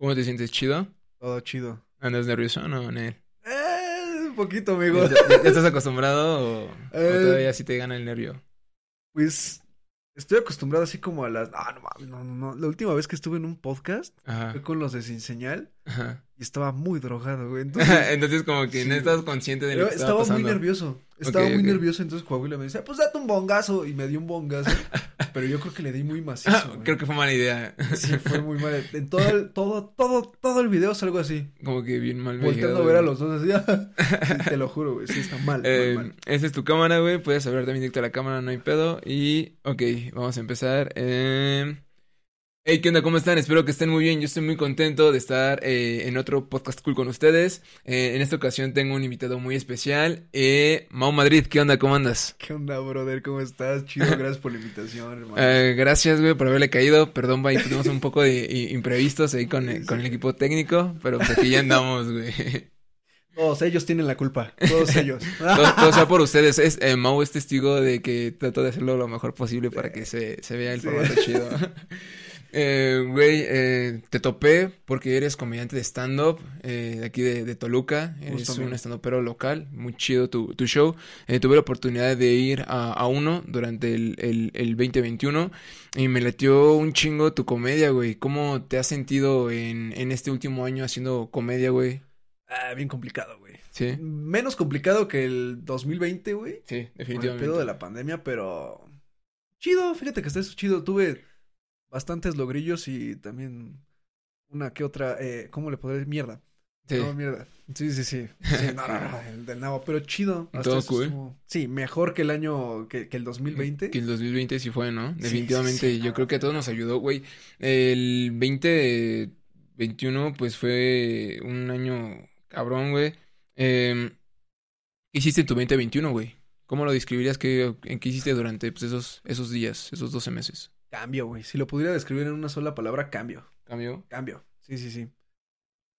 ¿Cómo te sientes? ¿Chido? Todo chido. ¿Andas nervioso o no, Nel? Eh, un poquito, amigo. ¿Ya, ya- ya estás acostumbrado o, o Eh. todavía sí te gana el nervio? Pues estoy acostumbrado así como a las. Ah, no mames, no, no, no. La última vez que estuve en un podcast Ajá. fue con los de Sin Señal Ajá. Y estaba muy drogado, güey. Entonces, Entonces como que no estabas consciente de lo que estaba, estaba muy nervioso. Estaba muy nervioso. Entonces Coahuila me decía, pues date un bongazo. Y me dio un bongazo. pero yo creo que le di muy macizo. Ah, güey. creo que fue mala idea. Sí, fue muy mal. En todo el, todo, todo, todo el video salgo así. como que bien mal Volteando a ver a los dos así. Sí, te lo juro, güey. Sí, está mal, Eh, mal, mal. esa es tu cámara, güey. Puedes hablar también directo a la cámara, no hay pedo. Y, ok, vamos a empezar. Eh... Hey, ¿qué onda? ¿Cómo están? Espero que estén muy bien. Yo estoy muy contento de estar eh, en otro podcast cool con ustedes. Eh, en esta ocasión tengo un invitado muy especial. Eh, Mau Madrid, ¿qué onda? ¿Cómo andas? ¿Qué onda, brother? ¿Cómo estás? Chido, gracias por la invitación, hermano. Eh, gracias, güey, por haberle caído. Perdón, güey, tuvimos un poco de imprevistos ahí con, el- con el equipo técnico, pero pues aquí ya andamos, güey. Todos ellos tienen la culpa. Todos ellos. Todo, todo sea por ustedes. Es, eh, Mau es testigo de que trato de hacerlo lo mejor posible para que se, se vea el Sí. formato chido. Eh, güey, eh, te topé porque eres comediante de stand-up eh, de aquí de, de Toluca. Eres Justo, un stand-upero local. Muy chido tu, tu show. Eh, tuve la oportunidad de ir a, a uno durante el, el, el 2021 y me latió un chingo tu comedia, güey. ¿Cómo te has sentido en, en este último año haciendo comedia, güey? Ah, bien complicado, güey. Sí, Menos complicado que el 2020, güey. sí, Por el definitivamente. pedo de la pandemia, pero. Chido, fíjate que está eso chido. Tuve bastantes logrillos y también una que otra. Eh, ¿Cómo le podré decir? Mierda. Sí. No, mierda. Sí, sí, sí. Sí, no, no, no, el del nabo, pero chido. Hasta Todo cool. estuvo- Sí, mejor que el año, que, que el 2020. Que el 2020 sí fue, ¿no? Definitivamente, sí, sí, yo creo que a todos nos ayudó, güey. El 2021, pues fue un año cabrón, güey. Eh, ¿Qué hiciste en tu 2021, güey? ¿Cómo lo describirías? ¿Qué, en qué hiciste durante pues, esos, esos días, esos 12 meses? Cambio, güey. Si lo pudiera describir en una sola palabra, cambio. ¿Cambió? Cambio. Sí, sí, sí.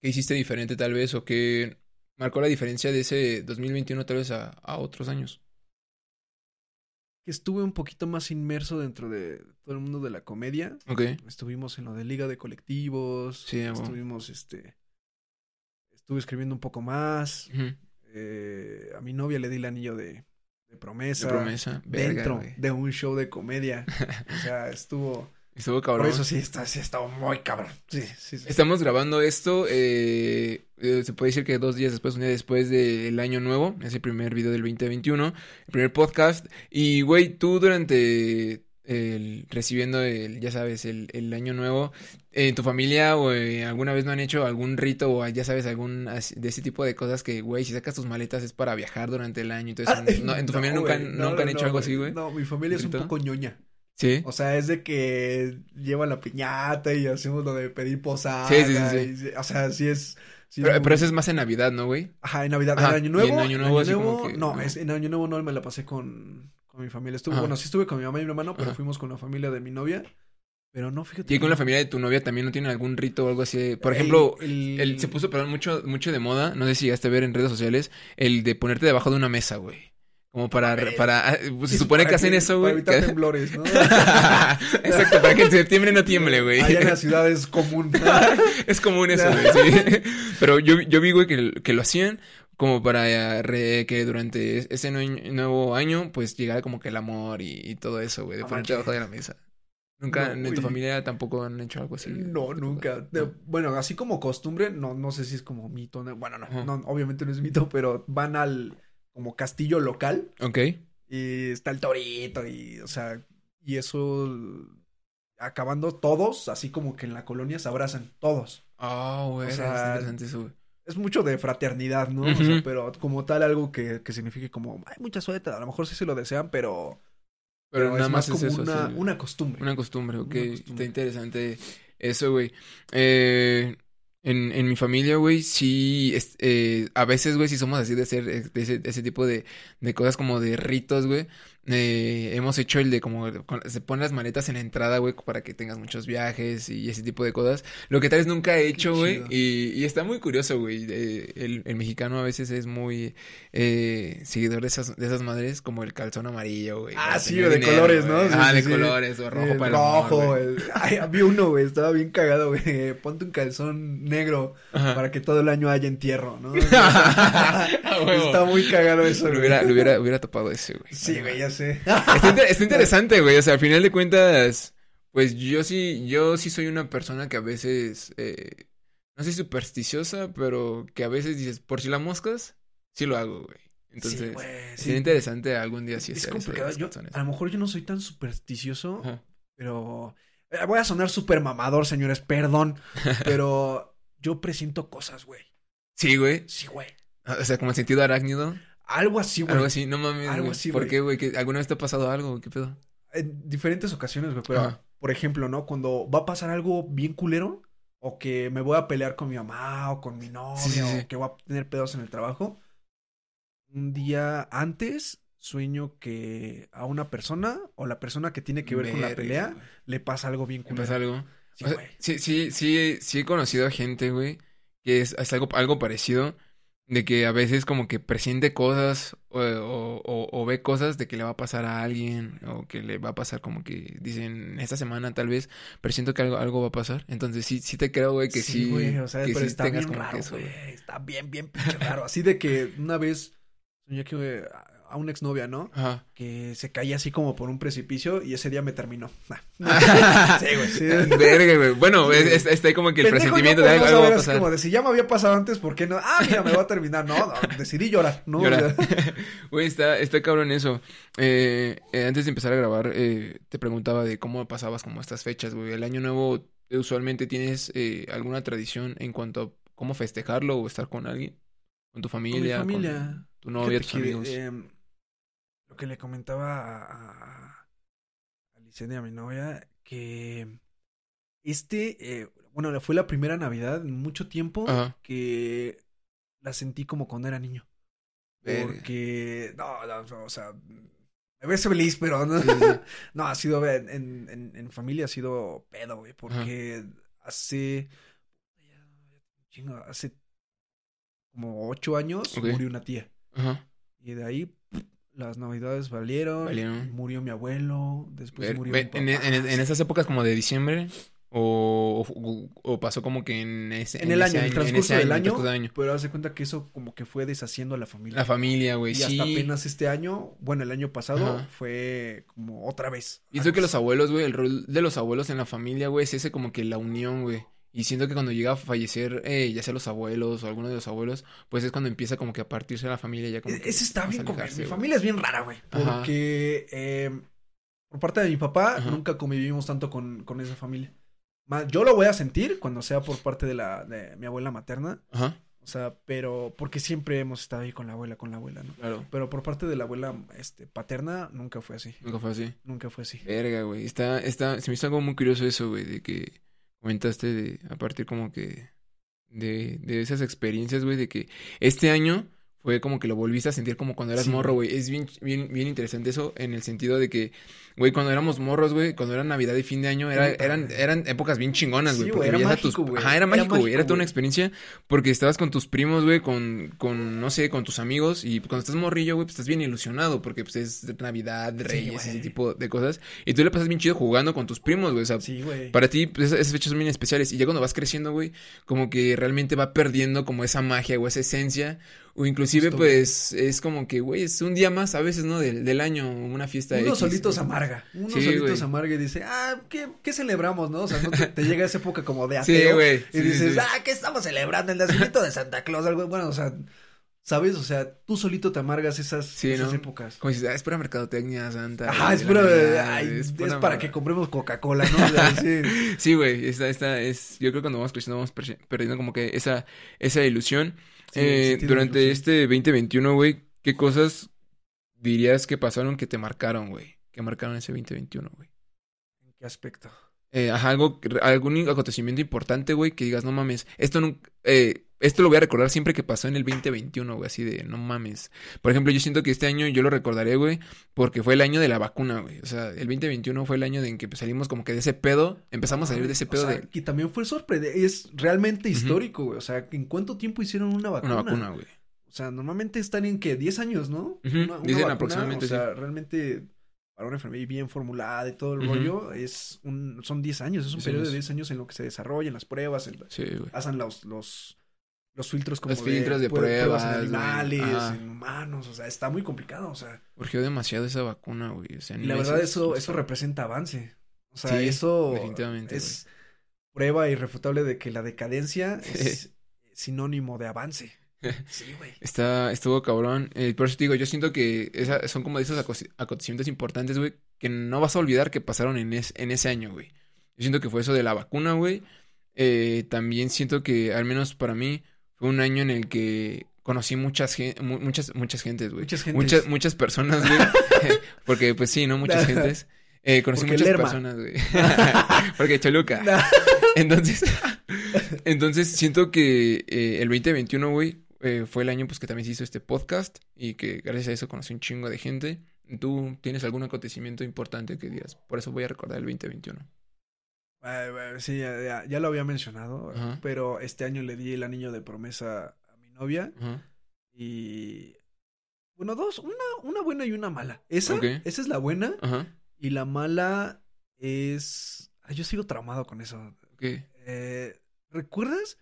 ¿Qué hiciste diferente tal vez o qué marcó la diferencia de ese 2021 tal vez a, a otros años? Que estuve un poquito más inmerso dentro de todo el mundo de la comedia. Ok, Estuvimos en lo de Liga de Colectivos. Sí. Estuvimos, este. Estuve escribiendo un poco más. Eh, a mi novia le di el anillo de, de promesa. de promesa, Dentro de un show de comedia. o sea, estuvo. Estuvo Por cabrón. eso sí, está, sí, estaba muy cabrón. Sí, sí, sí. Estamos grabando esto, eh, eh, se puede decir que dos días después, un día después del año nuevo, es el primer video del 2021, el primer podcast. Y, güey, tú durante el, recibiendo el, ya sabes, el, el año nuevo, en tu familia o eh, alguna vez no han hecho algún rito o ya sabes, algún de ese tipo de cosas que, güey, si sacas tus maletas es para viajar durante el año eso. Ah, no, ¿En tu familia nunca, no, nunca han hecho algo así, güey? No, mi familia es un poco ñoña. Sí. O sea, es de que lleva la piñata y hacemos lo de pedir posada. Sí, sí, sí, sí. y- o sea, sí es. sí Pero, pero eso es más en Navidad, ¿no, güey? Ajá, en Navidad. Ajá, en Año y Nuevo. en Año Nuevo como que, no, no. Es, en Año Nuevo no me la pasé con, con mi familia. Estuve, Ajá. bueno, sí estuve con mi mamá y mi hermano, pero Ajá. fuimos con la familia de mi novia. Pero no, fíjate. Y con la familia de tu novia también no tienen algún rito o algo así. Por El- ejemplo, el- el, se puso perdón, mucho, mucho de moda, no sé si llegaste a ver en redes sociales, el de ponerte debajo de una mesa, güey. Como para, ver. para, ah, pues, se supone para que hacen eso, Para güey. evitar que- temblores, ¿no? Exacto, para que en septiembre no tiemble, güey. Allá en la ciudad es común. Es común eso, güey, sí. Pero yo, yo vi, güey, que, que lo hacían como para eh, re- que durante ese nue- nuevo año, pues llegara como que el amor y, y todo eso, güey, de ponerte debajo de la mesa. Nunca, No, en tu familia tampoco han hecho algo así. No, nunca. De- bueno, así como costumbre, no, no sé si es como mito. no- Bueno, no, no, obviamente no es mito, pero van al como castillo local Ok. y está el torito y, o sea, y eso acabando todos, así como que en la colonia se abrazan todos. Ah, güey, O sea, interesante eso, güey. Es mucho de fraternidad, ¿no? O sea, pero como tal algo que, que signifique como, hay mucha suerte, a lo mejor sí se lo desean, pero, Pero, pero nada es más más es como eso, una, sí. una costumbre. Una costumbre, ok. Una Está interesante eso, güey. Eh, en, en mi familia, güey, sí, es- eh, a veces, güey, sí somos así de hacer de ese, de ese tipo de, de cosas como de ritos, güey. Eh, hemos hecho el de como con- se ponen las maletas en la entrada, güey, para que tengas muchos viajes y ese tipo de cosas. Lo que tal vez nunca he hecho, güey, y, y está muy curioso, güey. eh, el, el mexicano a veces es muy eh, seguidor de esas, de esas madres, como el calzón amarillo, güey. Ah, sí, tener de dinero, colores, ¿no? Sí, Ah, sí, de sí. colores, o rojo El para el rojo, el- Ay, había uno, güey, estaba bien cagado, güey. Ponte un calzón negro Ajá. para que todo el año haya entierro, ¿no? Está muy cagado eso, güey. hubiera, lo hubiera, hubiera topado ese, güey. Sí, güey, ya sé. Está, inter- está interesante, güey. O sea, al final de cuentas, pues yo sí, yo sí soy una persona que a veces, eh, no sé, supersticiosa, pero que a veces dices, por si la moscas, sí lo hago, güey. Entonces, sí, güey, sí. sería interesante algún día sí Es complicado. Yo, a lo mejor yo no soy tan supersticioso, Ajá. pero... eh, Voy a sonar súper mamador, señores, perdón. Pero yo presiento cosas, güey. Sí, güey. Sí, güey. O sea, como el sentido arácnido, Algo así, güey. algo así, no mames, Algo güey. así, ¿Por güey. qué, güey? ¿Que ¿Alguna vez te ha pasado algo? ¿Qué pedo? En diferentes ocasiones, güey. Pero, Ajá. por ejemplo, ¿no? Cuando va a pasar algo bien culero, o que me voy a pelear con mi mamá, o con mi novia, Sí, sí, sí. o que voy a tener pedos en el trabajo, un día antes sueño que a una persona, o la persona que tiene que ver con la pelea, güey. le pasa algo bien ¿Te culero. pasa algo? Sí, O sea, sí, sí, sí, sí he conocido a gente, güey, que es, es algo, algo parecido, de que a veces como que presiente cosas o, o- o- o ve cosas de que le va a pasar a alguien o que le va a pasar como que dicen esta semana tal vez presiento que algo, algo va a pasar. Entonces sí, sí te creo, güey, que sí, güey, o sea, que pero sí está tengas bien raro, eso, güey. güey. Está bien, bien pinche raro. Así de que una vez soñé que güey, a- una exnovia, ¿no? Ajá. Que se caía así como por un precipicio y ese día me terminó. Nah. sí, güey, sí. Verga, güey. Bueno, Sí. es- es- está ahí como que el Pendejo presentimiento de algo, algo va a pasar. como de si ya me había pasado antes, ¿por qué no? Ah, mira, me va a terminar. No, no, decidí llorar, ¿no? Güey, está, está cabrón eso. Eh, eh, antes de empezar a grabar, eh, te preguntaba de cómo pasabas como estas fechas, güey. El año nuevo, eh, usualmente tienes eh, alguna tradición en cuanto a cómo festejarlo o estar con alguien, con tu con mi familia, familia. con tu novia, tus amigos. em, lo que le comentaba a, a, a Licenia, a mi novia, que este, eh, bueno, fue la primera Navidad en mucho tiempo Ajá. que la sentí como cuando era niño. Porque, no, no, no, o sea, me ves feliz, pero no, Sí, sí, sí. no, ha sido, en, en, en- familia ha sido pedo, güey, porque hace, chingo, hace como ocho años murió una tía. Ajá. Y de ahí las navidades valieron, Valieron. murió mi abuelo, después Ver- murió mi en, papá. en- en esas épocas como de diciembre o, o, o pasó como que en ese En el año, en el transcurso del año, pero haz de cuenta que eso como que fue deshaciendo a la familia. La familia, güey, y sí. hasta apenas este año, bueno, el año pasado Ajá. fue como otra vez. Y eso que los abuelos, güey, el rol de los abuelos en la familia, güey, es ese como que la unión, güey. Y siento que cuando llega a fallecer, eh, ya sea los abuelos o alguno de los abuelos, pues es cuando empieza como que a partirse la familia ya como E- Ese está bien alejarse, Mi güey. familia es bien rara, güey. Porque eh, por parte de mi papá Ajá. nunca convivimos tanto con, con esa familia. Más, yo lo voy a sentir cuando sea por parte de la de mi abuela materna. Ajá, O sea, pero porque siempre hemos estado ahí con la abuela, con la abuela, ¿no? claro. Pero por parte de la abuela este, paterna nunca fue así. Nunca fue así. Nunca fue así. Verga, güey. Está, está, se me hizo algo muy curioso eso, güey, de que comentaste de, a partir como que de, de esas experiencias, güey, de que este año fue como que lo volviste a sentir como cuando eras Sí, morro, güey. Es bien, bien, bien interesante eso en el sentido de que, güey, cuando éramos morros, güey, cuando era Navidad y fin de año, era, eran, eran épocas bien chingonas, güey. Sí, porque era tus- mágico, güey. Ajá, era Era mágico, güey. Era toda una experiencia porque estabas con tus primos, güey, con, con, no sé, con tus amigos y cuando estás morrillo, güey, pues estás bien ilusionado porque pues es Navidad, Reyes, ese tipo de cosas. Y tú le pasas bien chido jugando con tus primos, güey. O sea, Sí, para ti pues, esas esas fechas son bien especiales. Y ya cuando vas creciendo, güey, como que realmente va perdiendo como esa magia o esa esencia. O inclusive, Justo, pues, es como que, güey, es un día más a veces, ¿no? Del, del año, una fiesta Uno X, solitos amarga. Uno Sí, solitos güey. amarga y dice, ah, ¿qué, qué celebramos, no? O sea, no te, te llega esa época como de Sí, ateo. güey. Y sí, sí, dices, sí. ah, ¿qué estamos celebrando? El nacimiento de Santa Claus, algo. Bueno, o sea, ¿sabes? O sea, tú solito te amargas esas, Sí, esas ¿no? épocas. Como dices, ah, es pura mercadotecnia santa. Ajá, es pura, ay, es, pura para que compremos Coca-Cola, ¿no? O sea, sí. Sí, güey, esta, esta es, yo creo que cuando vamos creciendo vamos perdiendo como que esa, esa ilusión. Sí, Eh, durante ilusión. este 2021, güey, ¿qué cosas dirías que pasaron que te marcaron, güey? Que marcaron ese 2021, güey. ¿En qué aspecto? Eh, ajá, algo, algún acontecimiento importante, güey, que digas, no mames, esto nunca, eh, esto lo voy a recordar siempre que pasó en el 2021, güey, así de no mames. Por ejemplo, yo siento que este año yo lo recordaré, güey, porque fue el año de la vacuna, güey. O sea, el 2021 fue el año en que pues, salimos como que de ese pedo, empezamos a salir de ese pedo o sea, de Que también fue sorprendente, es realmente histórico, güey. O sea, ¿en cuánto tiempo hicieron una vacuna? una vacuna, güey. O sea, normalmente están en que 10 años, ¿no? Ujú, dicen aproximadamente, O sea, realmente para una enfermedad bien formulada y todo el rollo, es un, son 10 años, es un 10 periodo de años. 10 años en lo que se desarrollan las pruebas, en- Sí, los, los filtros como Los filtros de pruebas pruebas, en animales, en humanos, o sea, está muy complicado, o sea, Urgió demasiado esa vacuna, güey. O sea, y la verdad eso, eso representa avance. O sea, Sí, eso definitivamente, es prueba irrefutable de que la decadencia es sinónimo de avance. Sí, güey. Está, estuvo cabrón. Eh, por eso te digo, yo siento que esa, son como de esos aco- acontecimientos importantes, güey, que no vas a olvidar que pasaron en, es- en ese año, güey. Yo siento que fue eso de la vacuna, güey. Eh, también siento que, al menos para mí, fue un año en el que conocí muchas, muchas, muchas gentes, güey. Muchas gentes. Muchas, muchas personas, güey. Porque, pues sí, ¿no? Muchas gentes. Eh, conocí Porque muchas Lerma. personas, güey. Porque Choluca. Entonces, entonces siento que eh, el 2021, güey, eh, fue el año pues que también se hizo este podcast y que gracias a eso conocí un chingo de gente. ¿Tú tienes algún acontecimiento importante que digas? Por eso voy a recordar el 2021. Bueno, sí, ya, ya- ya lo había mencionado, pero este año le di el anillo de promesa a mi novia y... Bueno, dos, una, una buena y una mala. Esa, esa es la buena y la mala es... Ay, yo sigo traumado con eso. Eh, ¿Recuerdas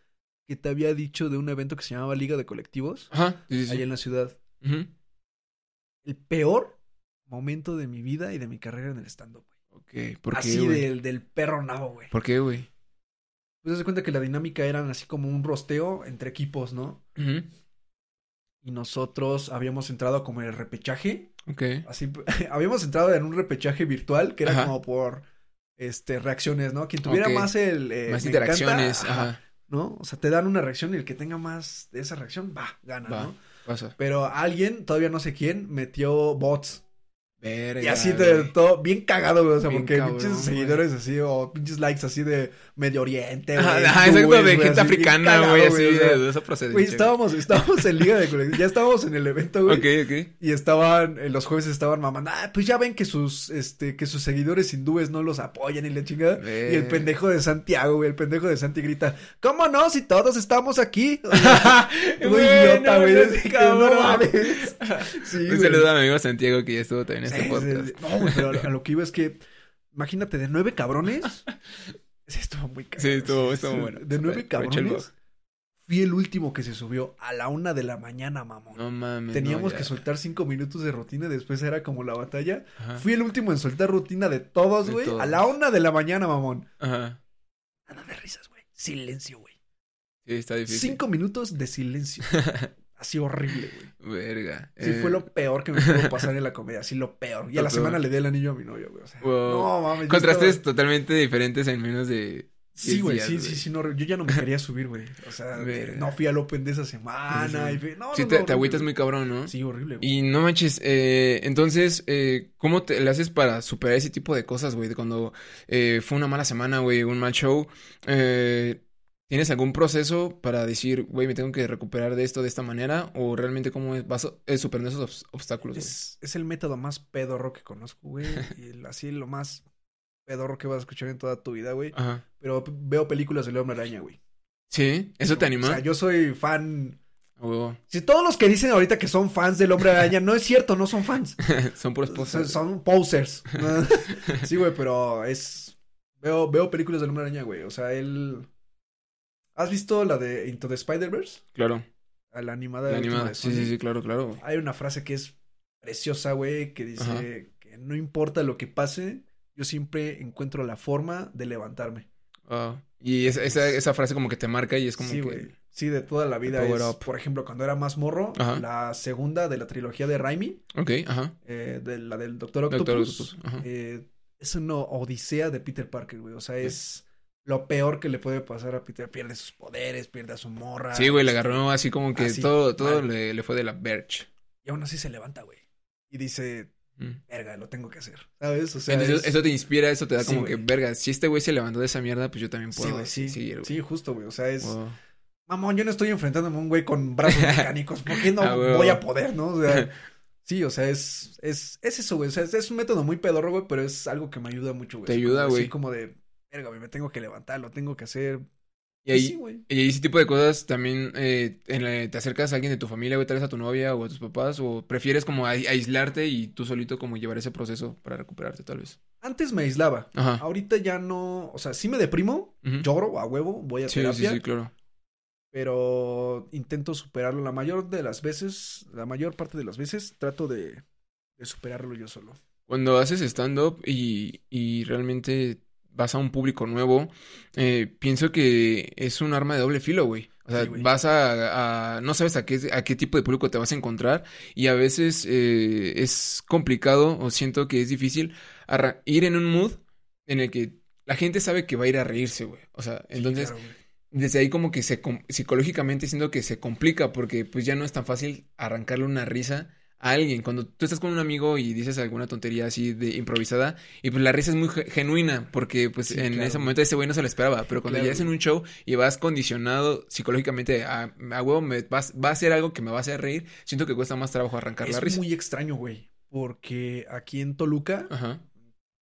que te había dicho de un evento que se llamaba Liga de Colectivos? Ajá. Sí, sí, sí. Allá en la ciudad. El peor momento de mi vida y de mi carrera en el stand-up, ¿Por qué, Así güey? del, del perro nabo, güey. ¿Por qué, güey? Pues se cuenta que la dinámica eran así como un rosteo entre equipos, ¿no? Y nosotros habíamos entrado como en el repechaje. Ok. Así, habíamos entrado en un repechaje virtual que era Ajá. como por este reacciones, ¿no? Quien tuviera más el eh, Más encanta, interacciones. ajá, Ajá. ¿no? O sea, te dan una reacción y el que tenga más de esa reacción, va, gana, Va. ¿no? Pasa. Pero alguien, todavía no sé quién, metió bots. Verga, Y así de todo, bien cagado, güey. O sea, Bien porque cabrón, pinches güey. seguidores así, o pinches likes así de Medio Oriente, güey, ajá, exacto, de güey, gente así, africana, cagado, güey, así de, de esa procedencia. Güey, estábamos, estábamos en Liga de Colectivos. Ya estábamos en el evento, güey. Ok, ok. Y estaban, eh, los jueves estaban mamando, ah, pues ya ven que sus, este, que sus seguidores hindúes no los apoyan y la chingada. Y el pendejo de Santiago, güey, el pendejo de Santi grita, ¿cómo no? Si todos estamos aquí. Güey, idiota, güey. no, mames. Sí, a mi amigo Santiago que ya estuvo también este podcast. No, pero a lo que iba es que, imagínate, de nueve cabrones. Sí, estuvo muy caro. Sí, estuvo- estuvo bueno. De nueve cabrones. Fui el último que se subió a la una de la mañana, mamón. No mames. Teníamos no, que soltar cinco minutos de rutina y después era como la batalla. Ajá. Fui el último en soltar rutina de todos, güey. A la una de la mañana, mamón. Ajá. Nada de risas, güey. Silencio, güey. Sí, está difícil. Cinco minutos de silencio. Así horrible, güey. Verga. Sí, Eh, fue lo peor que me pudo pasar en la comedia. Así lo peor. Y a la semana le di el anillo a mi novio, güey. O sea, Wow. no mames. Contrastes estaba- totalmente diferentes en menos de. Sí, 10 güey, sí, sí, sí, no, yo ya no me quería subir, güey. O sea, Verga. no fui al Open de esa semana. Sí, sí. no, Sí, no, te, no, te agüitas muy cabrón, ¿no? Sí, horrible, güey. Y no manches, eh, entonces, eh, ¿cómo te le haces para superar ese tipo de cosas, güey? De Cuando eh, fue una mala semana, güey, un mal show, eh, ¿tienes algún proceso para decir, güey, me tengo que recuperar de esto de esta manera? ¿O realmente cómo es, vas eh, superando esos obs- obstáculos, güey? Es, es el método más pedorro que conozco, güey. y el- así lo más pedorro que vas a escuchar en toda tu vida, güey. Ajá. Pero veo películas de Hombre Araña, güey. ¿Sí? ¿Eso te O anima? sea, yo soy fan. Huevo. Si todos los que dicen ahorita que son fans del Hombre Araña, no es cierto, no son fans. Son puras Son, cosas. son posers. sí, güey, pero es. Veo, veo películas del Hombre Araña, güey. O sea, él. ¿Has visto la de Into the Spider-Verse? Claro, A La animada. la animada. de Sí, sí, sí, claro, claro. Hay una frase que es preciosa, güey, que dice Ajá. que no importa lo que pase, yo siempre encuentro la forma de levantarme. Ah, y esa, esa, esa frase como que te marca y es como sí, que... Sí, de toda la vida. Es, up. por ejemplo, cuando era más morro, Ajá. la segunda de la trilogía de Raimi, Ok, ajá. eh, de la del Doctor Octopus, Doctor Octopus, ajá. eh, es una odisea de Peter Parker, güey. O sea, es lo peor que le puede pasar a Peter. Pierde sus poderes, pierde a su morra. Sí, güey, le agarró así como que así, todo, todo le, le fue de la Birch. Y aún así se levanta, güey. Y dice, Mm. verga, lo tengo que hacer. ¿Sabes? O sea, Entonces, es- eso te inspira, eso te da Sí, como que, verga, si este güey se levantó de esa mierda, pues yo también puedo Sí, güey, sí. seguir, güey. Sí, justo, güey. O sea, es. Wow. mamón, yo no estoy enfrentándome a un güey con brazos mecánicos, ¿por qué no Ah, voy a poder, no? O sea, sí, o sea, es, es, es eso, güey, o sea, es, es un método muy pedorro, güey, pero es algo que me ayuda mucho, güey. Te ayuda, güey. Así como de, verga, me tengo que levantar, lo tengo que hacer. Y ahí, sí, y ese tipo de cosas también eh, en la- te acercas a alguien de tu familia, güey, tal vez a tu novia o a tus papás, o prefieres como ai- aislarte y tú solito como llevar ese proceso para recuperarte, tal vez. Antes me aislaba, Ajá. ahorita ya no, o sea, sí me deprimo, lloro a huevo, voy a Sí, sí, terapia, sí, claro. pero intento superarlo la mayor de las veces, la mayor parte de las veces trato de, de superarlo yo solo. Cuando haces stand-up y, y realmente vas a un público nuevo, eh, pienso que es un arma de doble filo, güey. O sea, Sí, vas a, a- no sabes a qué, a qué tipo de público te vas a encontrar y a veces eh, es complicado o siento que es difícil ir en un mood en el que la gente sabe que va a ir a reírse, güey. O sea, Sí, entonces claro, desde ahí como que se psicológicamente siento que se complica porque pues ya no es tan fácil arrancarle una risa a alguien. Cuando tú estás con un amigo y dices alguna tontería así de improvisada y pues la risa es muy ge- genuina porque pues Sí, en claro. ese momento ese güey no se lo esperaba, pero cuando Claro, ya es en un show y vas condicionado psicológicamente a, a huevo me vas, va a ser algo que me va a hacer reír, siento que cuesta más trabajo arrancar la Es risa. muy extraño, güey, porque aquí en Toluca, Ajá.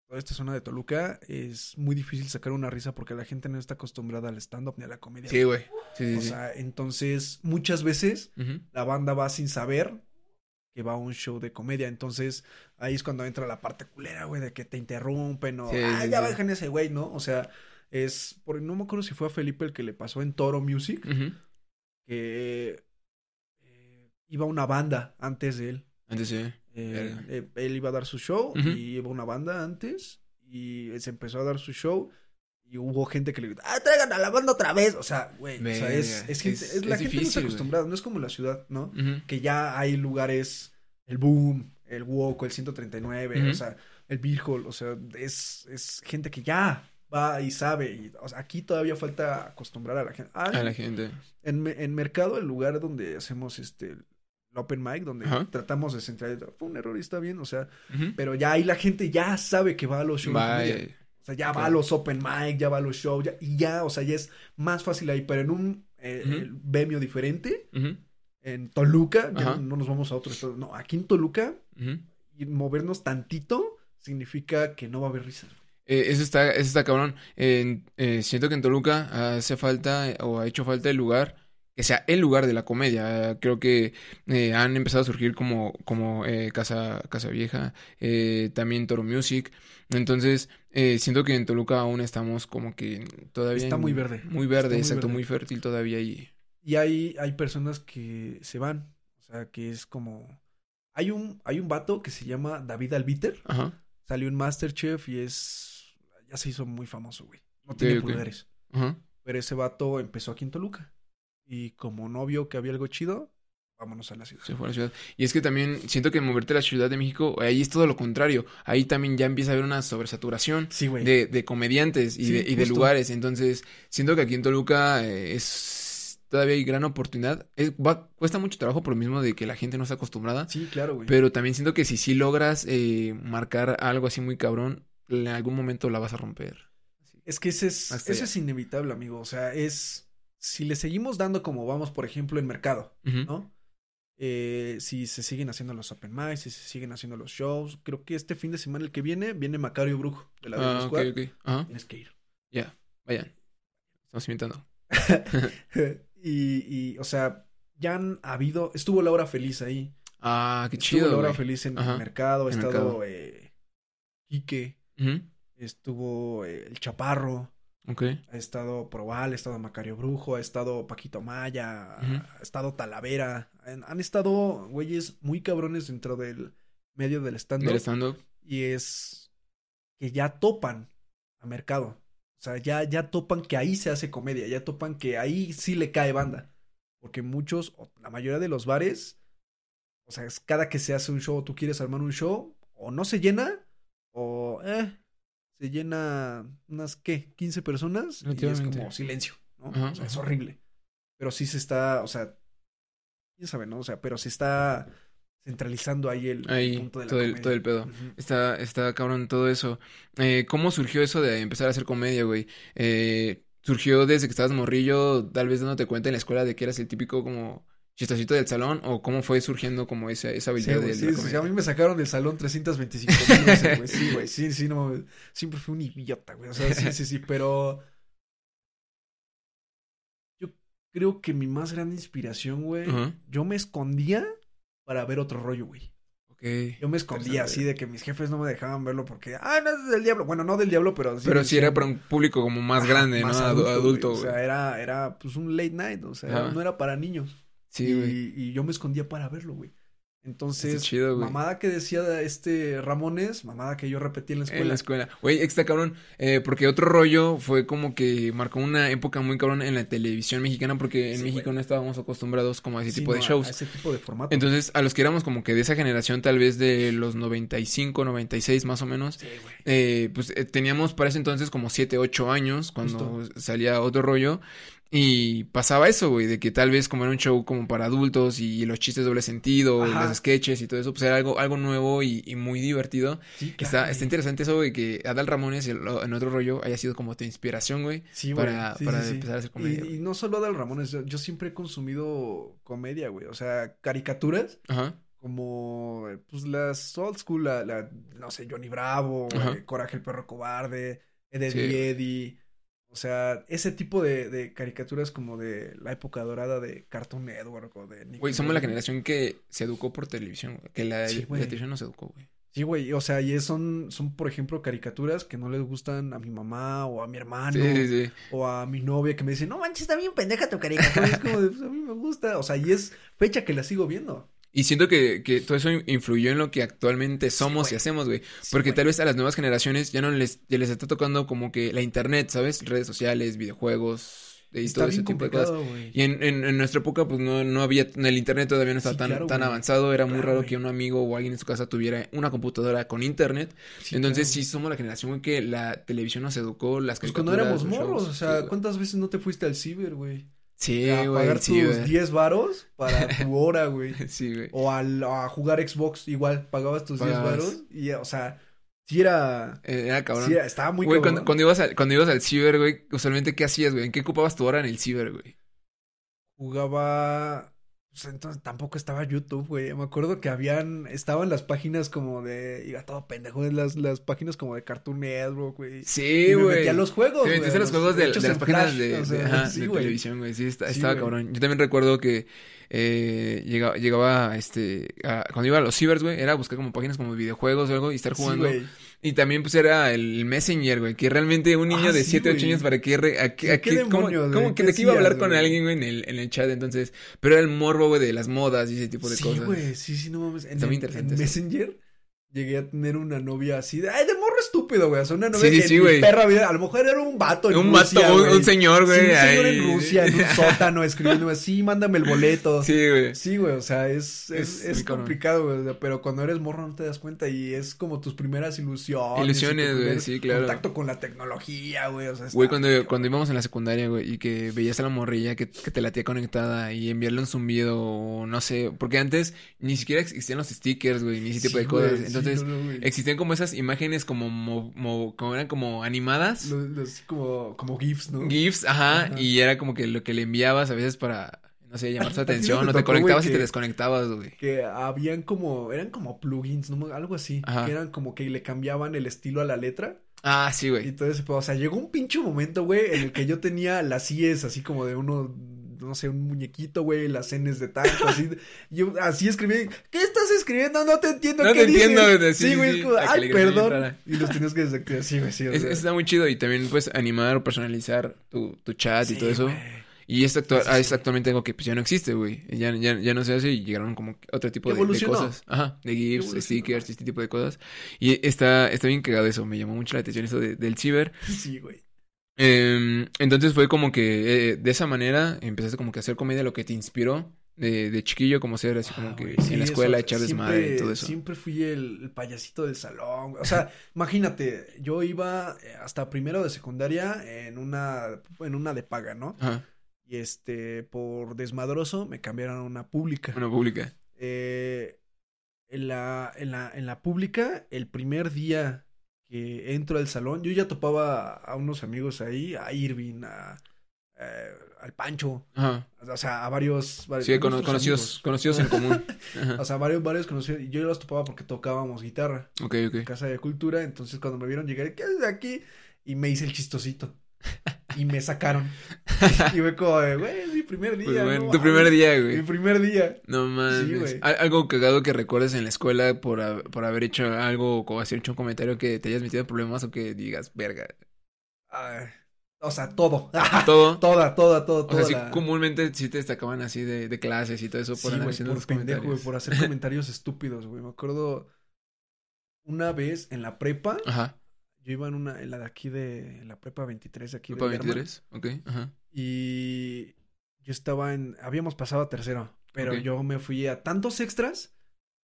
toda esta zona de Toluca, es muy difícil sacar una risa porque la gente no está acostumbrada al stand-up ni a la comedia. Sí, güey. Sí, O sí. sea, entonces muchas veces la banda va sin saber que va a un show de comedia. Entonces ahí es cuando entra la parte culera, güey, de que te interrumpen o, Sí, ah, sí, ya sí. bajan ese güey, ¿no? O sea, es, por, no me acuerdo si fue a Felipe el que le pasó en Toro Music, que eh, iba una banda antes de él. Antes sí. Eh, eh, él iba a dar su show y iba una banda antes y se empezó a dar su show y hubo gente que le gritó, ¡ah, traigan a la banda otra vez! O sea, güey, o sea, es, es gente, es- es- la gente no difícil, está güey. acostumbrada, no es como la ciudad, ¿no? Que ya hay lugares, el Boom, el Woco, el 139, Ujú. o sea, el Beer Hall, o sea, es, es gente que ya va y sabe, y, o sea, aquí todavía falta acostumbrar a la gente. Ah, A la gente. en, en Mercado, el lugar donde hacemos este el open mic, donde Ajá. tratamos de centralizar, fue un error y está bien, o sea, pero ya ahí la gente ya sabe que va a los shows. Sea, ya va a los open mic, ya va a los shows, ya, y ya, o sea, ya es más fácil ahí, pero en un eh, vemio diferente, en Toluca, ya no nos vamos a otro estado, no, aquí en Toluca, y movernos tantito significa que no va a haber risas. Eh, eso está, eso está cabrón. Eh, siento que en Toluca hace falta o ha hecho falta el lugar que sea el lugar de la comedia. Creo que eh, han empezado a surgir como, como eh, Casa, Casa Vieja, eh, también Toro Music. Entonces, eh, siento que en Toluca aún estamos como que todavía... Está en- muy verde. Muy verde, muy exacto, verde. muy fértil todavía y... Y hay, hay personas que se van, o sea, que es como... Hay un, hay un vato que se llama David Albiter, Ajá, salió en Masterchef y es... Ya se hizo muy famoso, güey. No tiene ok. poderes. ajá. Pero ese vato empezó aquí en Toluca. Y como no vio que había algo chido, vámonos a la ciudad. Se fue a la ciudad. Y es que también siento que moverte a la Ciudad de México, ahí es todo lo contrario. Ahí también ya empieza a haber una sobresaturación. Sí, de, de comediantes y, Sí, de, y de lugares. Entonces, siento que aquí en Toluca eh, es todavía hay gran oportunidad. Es- va- cuesta mucho trabajo por lo mismo de que la gente no está acostumbrada. Sí, claro, güey. Pero también siento que si sí logras eh, marcar algo así muy cabrón, en algún momento la vas a romper. Es que ese es, eso es inevitable, amigo. O sea, es... Si le seguimos dando como vamos, por ejemplo, en mercado. ¿no? Eh, si se siguen haciendo los open mics, si se siguen haciendo los shows. Creo que este fin de semana, el que viene, viene Macario Brujo de la Ah, Squad. ok. Ajá. Tienes que ir. Ya, vayan. Estamos inventando. y, y, o sea, ya han habido... Estuvo Laura Feliz ahí. Ah, qué Estuvo chido. Laura güey. Feliz en, Ajá, en mercado. Ha estado Mercado. eh, Quique. Estuvo eh, el Chaparro. Ok. Ha estado Probal, ha estado Macario Brujo, ha estado Paquito Maya, ha estado Talavera. Han, han estado güeyes muy cabrones dentro del medio del stand-up. Del stand-up. Y es que ya topan a mercado. O sea, ya, ya topan que ahí se hace comedia, ya topan que ahí sí le cae banda. Porque muchos, o la mayoría de los bares, o sea, es cada que se hace un show, tú quieres armar un show, o no se llena, o eh, se llena unas, ¿qué? 15 personas y es como silencio, ¿no? Ajá, o sea, es horrible. Pero sí se está, o sea, quién sabe, ¿no? O sea, pero se está centralizando ahí el, punto de la todo el, todo el pedo. Está, está cabrón todo eso. Eh, ¿cómo surgió eso de empezar a hacer comedia, güey? Eh, surgió desde que estabas morrillo, tal vez dándote cuenta en la escuela de que eras el típico como chistosito del salón o cómo fue surgiendo como esa, esa Sí, habilidad güey, de sí, sí, comedia? a mí me sacaron del salón 325 mil veces, güey. Sí, güey, sí, sí, no. Siempre fui un idiota, güey. O sea, sí, sí, sí, pero. Yo creo que mi más grande inspiración, güey. Yo me escondía para ver otro rollo, güey. Ok. Yo me escondía así de que mis jefes no me dejaban verlo porque, ah, no es del diablo. Bueno, no del diablo, pero sí. Pero sí era para un público como más grande, más ¿no? Adu- Adulto, güey. O sea, era, era pues un late night, o sea, no era para niños. Sí, güey. y, y yo me escondía para verlo, güey. Entonces, Está chido, güey. mamada que decía este Ramones, mamada que yo repetí en la escuela. En la escuela. Güey, está cabrón. eh, porque otro rollo fue como que marcó una época muy cabrón en la televisión mexicana. Porque en Sí, México güey. no estábamos acostumbrados como a ese Sí, tipo de no, shows. A ese tipo de formato. Entonces, a los que éramos como que de esa generación, tal vez de los 95, 96 más o menos, Sí, güey. eh, pues eh, teníamos para ese entonces como 7, 8 años cuando Justo. salía otro rollo. Y pasaba eso, güey, de que tal vez como era un show como para adultos y los chistes doble sentido, y Ajá. los sketches y todo eso, pues era algo, algo nuevo y, y muy divertido. Sí, Que está, está interesante eso, güey, que Adal Ramones el- en otro rollo haya sido como tu inspiración, güey, Sí, para, Sí, para empezar a hacer comedia. Y, y no solo Adal Ramones, yo, yo siempre he consumido comedia, güey. O sea, caricaturas Ajá. como pues las old school, la, la, no sé, Johnny Bravo, eh, Coraje el perro cobarde, Eddie Sí. Eddie. O sea, ese tipo de, de caricaturas como de la época dorada de Cartoon Network o de Güey, somos la generación que se educó por televisión, güey, que la, Sí, la güey. televisión no se educó, güey. Sí, güey, o sea, y es- son, son, por ejemplo, caricaturas que no les gustan a mi mamá o a mi hermano Sí, sí, sí. o a mi novia que me dice, no manches, está bien pendeja tu caricatura. es como de, pues a mí me gusta. O sea, y es fecha que la sigo viendo. Y siento que, que todo eso influyó en lo que actualmente somos y hacemos, güey. Sí, Porque güey. tal vez a las nuevas generaciones ya no les, ya les está tocando como que la internet, ¿sabes? Redes sociales, videojuegos y Está todo ese tipo de cosas. güey. Y en, en, en nuestra época, pues no, no había, el internet todavía no estaba Sí, tan, claro, tan güey. avanzado. Era muy raro que un amigo o alguien en su casa tuviera una computadora con internet. Entonces, claro. sí somos la generación, güey, que la televisión nos educó, las Pues cuando éramos morros, o sea. ¿cuántas veces no te fuiste al ciber, güey? Sí, a güey, pagar sí, tus güey. 10 varos para tu hora, güey. Sí, güey. O al, a jugar Xbox, igual, pagabas tus 10 Pagabas. varos. Y, o sea, sí era. Eh, Era cabrón. Sí, era- estaba muy Güey, cabrón. cuando, cuando ibas al, cuando ibas al ciber, güey, usualmente, ¿qué hacías, güey? ¿En qué ocupabas tu hora en el ciber, güey? Jugaba. Pues entonces tampoco estaba YouTube, güey. Me acuerdo que habían. Estaban las páginas como de. Iba todo pendejo. Las, las páginas como de Cartoon Network, güey. Sí, me güey. metí a los juegos, Te güey. los los juegos de, las páginas Flash, de, o de- sea, ajá, sí, de televisión, güey. Sí, está- Sí, estaba güey. cabrón. Yo también recuerdo que eh, llegaba, llegaba, este, a- cuando iba a los cibers, güey, era buscar como páginas como videojuegos o algo y estar Sí, jugando. güey. Y también, pues, era el Messenger, güey, que realmente un niño Ah, de sí, 7, 8 güey. años, ¿para qué? Re, a, qué- Sí, a ¿qué qué- cómo, demonios, cómo güey? que ¿Qué de qué iba a hablar con güey? alguien, güey, en el, en el chat? Entonces, pero era el morbo, güey, de las modas y ese tipo de Sí, cosas. güey, sí, sí, no mames. En, Está muy interesante en. Messenger llegué a tener una novia así de, ay, de estúpido, güey. O sea, una novia Sí, sí, que sí, en mi güey. perra vida, a lo mejor era un vato en Un Rusia, vato, un, güey. un señor, güey. Sí, un señor ahí. en Rusia, en un sótano, escribiéndome, sí, mándame el boleto. Sí, güey. Sí, güey, o sea, es, es, complicado, güey, pero cuando eres morro no te das cuenta y es como tus primeras ilusiones. Ilusiones, güey, sí, claro. Contacto con la tecnología, güey, o sea, Güey, cuando, cuando íbamos en la secundaria, güey, y que veías a la morrilla que, que te la tía conectada y enviarle un zumbido o no sé, porque antes ni siquiera existían los stickers, güey, ni ese tipo de cosas. Entonces, existían como esas imágenes como, mo- mo- como eran como animadas, Los- los- como, como GIFs, ¿no? GIFs, ajá, Ajá. y era como que lo que le enviabas a veces para, no sé, llamar su ¿A ti no atención, te o te conectabas y te desconectabas, güey. que habían como, eran como plugins, ¿no? Algo así, Ajá. que eran como que le cambiaban el estilo a la letra Ah, sí, y güey. todo ese. O sea, llegó un pinche momento, güey, en el que yo tenía las IES así como de uno, no sé, un muñequito, güey, las Ns de tanto, así. Yo así escribí, ¿qué estás escribiendo? No te entiendo, No ¿qué te dices?" entiendo, güey, sí, güey, sí, ay, perdón. rara. Y los tenías que desactivar, sí, güey, sí, Es- está muy chido y también pues animar o personalizar tu, tu chat y todo eso. Y esto actua- Sí, sí, es sí. actualmente algo que pues ya no existe, güey. Ya, ya, ya no se hace y llegaron como otro tipo de, de cosas. Ajá, de GIFs, stickers, este tipo de cosas. Y está, está bien cagado eso, me llamó mucho la atención eso de- del ciber. Sí, güey. Em, entonces fue como que eh, de esa manera empezaste como que a hacer comedia lo que te inspiró de, de chiquillo, como ser así como Ah, que en la escuela echar desmadre y todo eso. Siempre fui el, el payasito del salón. O sea, imagínate, yo iba eh, hasta primero de secundaria en una, en una de paga, ¿no? Ajá, Y este, por desmadroso, me cambiaron a una pública. una pública. Eh, en la, en la, en la pública, el primer día que entro al salón, yo ya topaba a unos amigos ahí, a Irving, a, eh, al Pancho, Ajá. o sea, a varios, varios Sí, conocidos, amigos. conocidos en común. Ajá. O sea, varios, varios conocidos, y yo los topaba porque tocábamos guitarra Ok, en ok. Casa de Cultura, entonces cuando me vieron llegar, ¿qué haces aquí? Y me hice el chistosito. Y me sacaron. Y fue como, de, güey, es mi primer día. Pues bueno, no tu primer mames". día, Mi güey. primer día. No mames. güey. Al- algo cagado que recuerdes en la escuela por, por haber hecho algo o haber hecho un comentario que te hayas metido en problemas o que digas, verga. O sea, todo. Todo. toda, toda, toda, O sea, sí, la- comúnmente sí te destacaban así de, de clases y todo eso por Sí, güey, por los pendejo, güey, por hacer comentarios estúpidos, güey. Me acuerdo una vez en la prepa, Ajá. Yo iba en una, en la de aquí de, la prepa 23 de aquí Prepa de Lerma, 23. Ok, ajá. y yo estaba en, habíamos pasado a tercero, pero yo me fui a tantos extras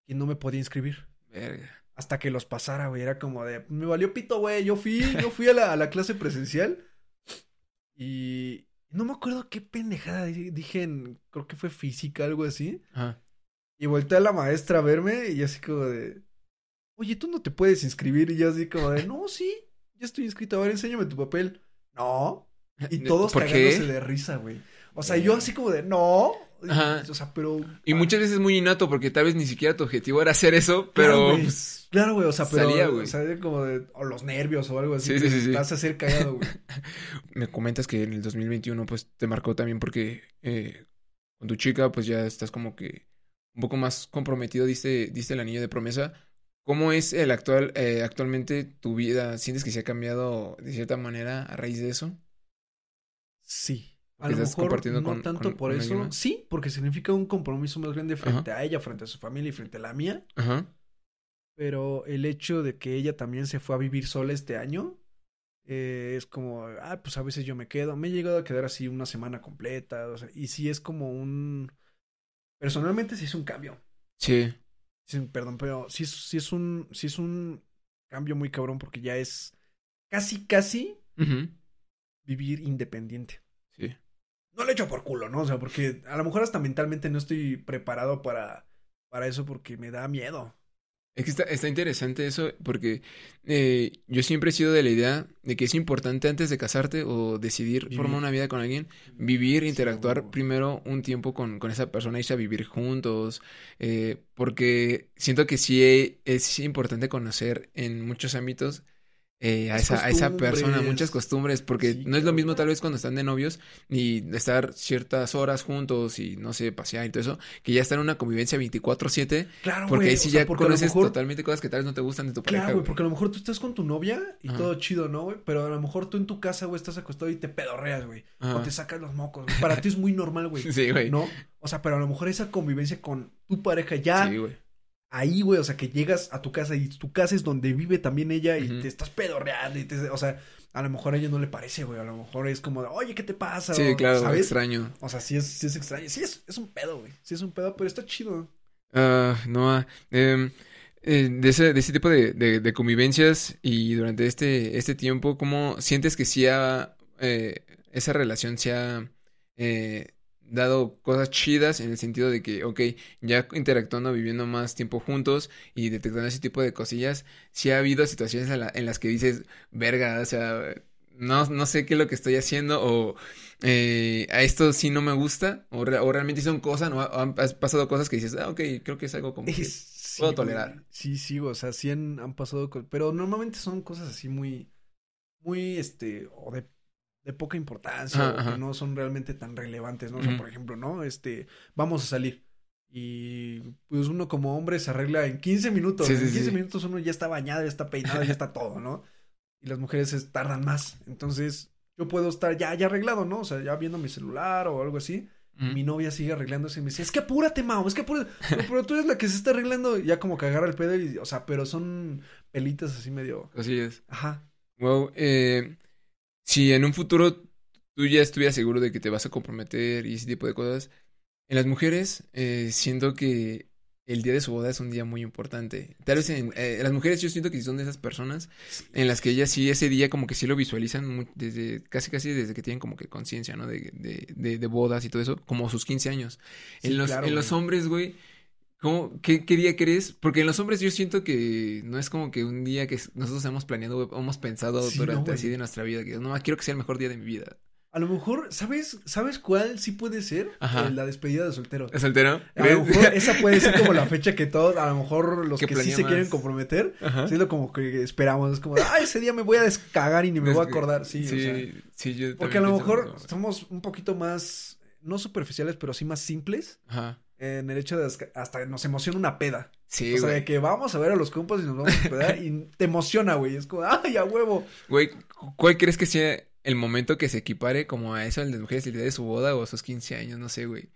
que no me podía inscribir. Verga. Hasta que los pasara, güey, era como de, me valió pito, güey, yo fui, yo fui a la, a la clase presencial y no me acuerdo qué pendejada di- dije en, creo que fue física, algo así. Ajá. Y volteé a la maestra a verme y así como de, oye, tú no te puedes inscribir. Y yo así como de, no, sí, ya estoy inscrito, a ver, enséñame tu papel. No. Y todos ¿Por cagándose qué? de risa, güey. O sea, yo así como de, no. Ajá. O sea, pero... Y muchas veces muy innato porque tal vez ni siquiera tu objetivo era hacer eso, Claro, pero güey. pues, Claro, güey, o sea, pero... Salía, güey. O sea, como de, o los nervios o algo así. Sí, sí, sí. Te hace hacer cagado, güey. me comentas que en el 2021 pues te marcó también porque eh, con tu chica pues ya estás como que un poco más comprometido, diste, diste el anillo de promesa. ¿Cómo es el actual, eh, actualmente tu vida? ¿Sientes que se ha cambiado de cierta manera a raíz de eso? Sí. A lo mejor compartiendo no con- tanto con- por con eso. Sí, porque significa un compromiso más grande frente a ella, frente a su familia y frente a la mía. Ajá. Pero el hecho de que ella también se fue a vivir sola este año eh, es como, ah, pues a veces yo me quedo. Me he llegado a quedar así una semana completa. O sea, y sí es como un. Personalmente sí es un cambio. Sí. Sí, perdón, pero sí es, sí es un. Sí es un cambio muy cabrón porque ya es casi, casi vivir independiente. Sí. No le echo por culo, ¿no? O sea, porque a lo mejor hasta mentalmente no estoy preparado para, para eso porque me da miedo. Es que está, está interesante eso porque eh, yo siempre he sido de la idea de que es importante antes de casarte o decidir Vivir. formar una vida con alguien, vivir, interactuar primero un tiempo con, con esa persona, irse a vivir juntos, eh, porque siento que sí es importante conocer en muchos ámbitos eh, a, esa, a esa persona, muchas costumbres, porque Sí, no es lo mismo tal vez cuando están de novios y estar ciertas horas juntos y no sé, pasear y todo eso, que ya estar en una convivencia 24/7. Claro, Porque ahí sí ya conoces mejor- totalmente cosas que tal vez no te gustan de tu pareja, Claro, güey, porque a lo mejor tú estás con tu novia y Ajá. todo chido, ¿no, güey? Pero a lo mejor tú en tu casa, güey, estás acostado y te pedorreas, güey. Ajá. O te sacas los mocos. güey. Para ti es muy normal, güey. Sí, güey. ¿No? O sea, pero a lo mejor esa convivencia con tu pareja ya Sí, güey. Ahí, güey, o sea, que llegas a tu casa y tu casa es donde vive también ella y te estás pedorreando y te, o sea, a lo mejor a ella no le parece, güey, a lo mejor es como, de, oye, ¿qué te pasa? Sí, O, claro, ¿sabes? extraño. O sea, sí es, sí es extraño, sí es, es un pedo, güey, sí es un pedo, pero está chido. Ah, no, ah, em, eh, de ese, de ese tipo de, de, de convivencias y durante este, este tiempo, ¿cómo sientes que sí ha, eh, esa relación se ha eh, dado cosas chidas en el sentido de que, ok, ya interactuando, viviendo más tiempo juntos y detectando ese tipo de cosillas, sí ha habido situaciones en, la- en las que dices, verga, o sea, no, no sé qué es lo que estoy haciendo o eh, a esto sí no me gusta o, re- o realmente son cosas, ¿no? Han has pasado cosas que dices, ah, ok, creo que es algo como que sí, puedo tolerar. Sí, sí, o sea, sí han, han pasado, co- pero normalmente son cosas así muy, muy, este, o de, de poca importancia, o que no son realmente tan relevantes, ¿no? O sea, por ejemplo, ¿no? Este, vamos a salir. Y pues uno como hombre se arregla en 15 minutos. Sí, en sí, 15 sí. minutos uno ya está bañado, ya está peinado, ya está todo, ¿no? Y las mujeres es- tardan más. Entonces, yo puedo estar ya, ya arreglado, ¿no? O sea, ya viendo mi celular o algo así. Mi novia sigue arreglándose y me dice, es que apúrate, Mao, es que apúrate. Pero, pero tú eres la que se está arreglando. Y ya como que agarra el pedo y, o sea, pero son pelitas así medio. Así es. Ajá. Wow, eh, si en un futuro tú ya estuvieras seguro de que te vas a comprometer y ese tipo de cosas, en las mujeres eh, siento que el día de su boda es un día muy importante. Tal vez en eh, las mujeres yo siento que son de esas personas en las que ellas sí ese día como que sí lo visualizan desde casi casi desde que tienen como que conciencia, ¿no? De, de, de, de bodas y todo eso, como sus Sí, 15 años. en los, claro, en los hombres, güey, ¿Cómo, qué, qué día crees? Porque en los hombres yo siento que no es como que un día que nosotros hemos planeado, hemos pensado Sí, durante así de nuestra vida, que no, quiero que sea el mejor día de mi vida. A lo mejor, ¿sabes, ¿sabes cuál sí puede ser? Ajá. Eh, La despedida de soltero. ¿Es soltero? A lo mejor esa puede ser como la fecha que todos, a lo mejor los Que que, sí se quieren comprometer, Ajá. siendo como que esperamos, es como, ah, ese día me voy a descagar y ni me voy a acordar, sí, sí, o sea, sí, yo porque a lo mejor lo somos un poquito más, no superficiales, pero sí más simples Ajá. En el hecho de hasta nos emociona una peda, Sí, o sea, güey. de que vamos a ver a los compas y nos vamos a pedar y te emociona, güey, es como, ay, a huevo, Güey, ¿cuál crees que sea el momento que se equipare como a eso de las mujeres el día de su boda o sus 15 años? No sé, güey.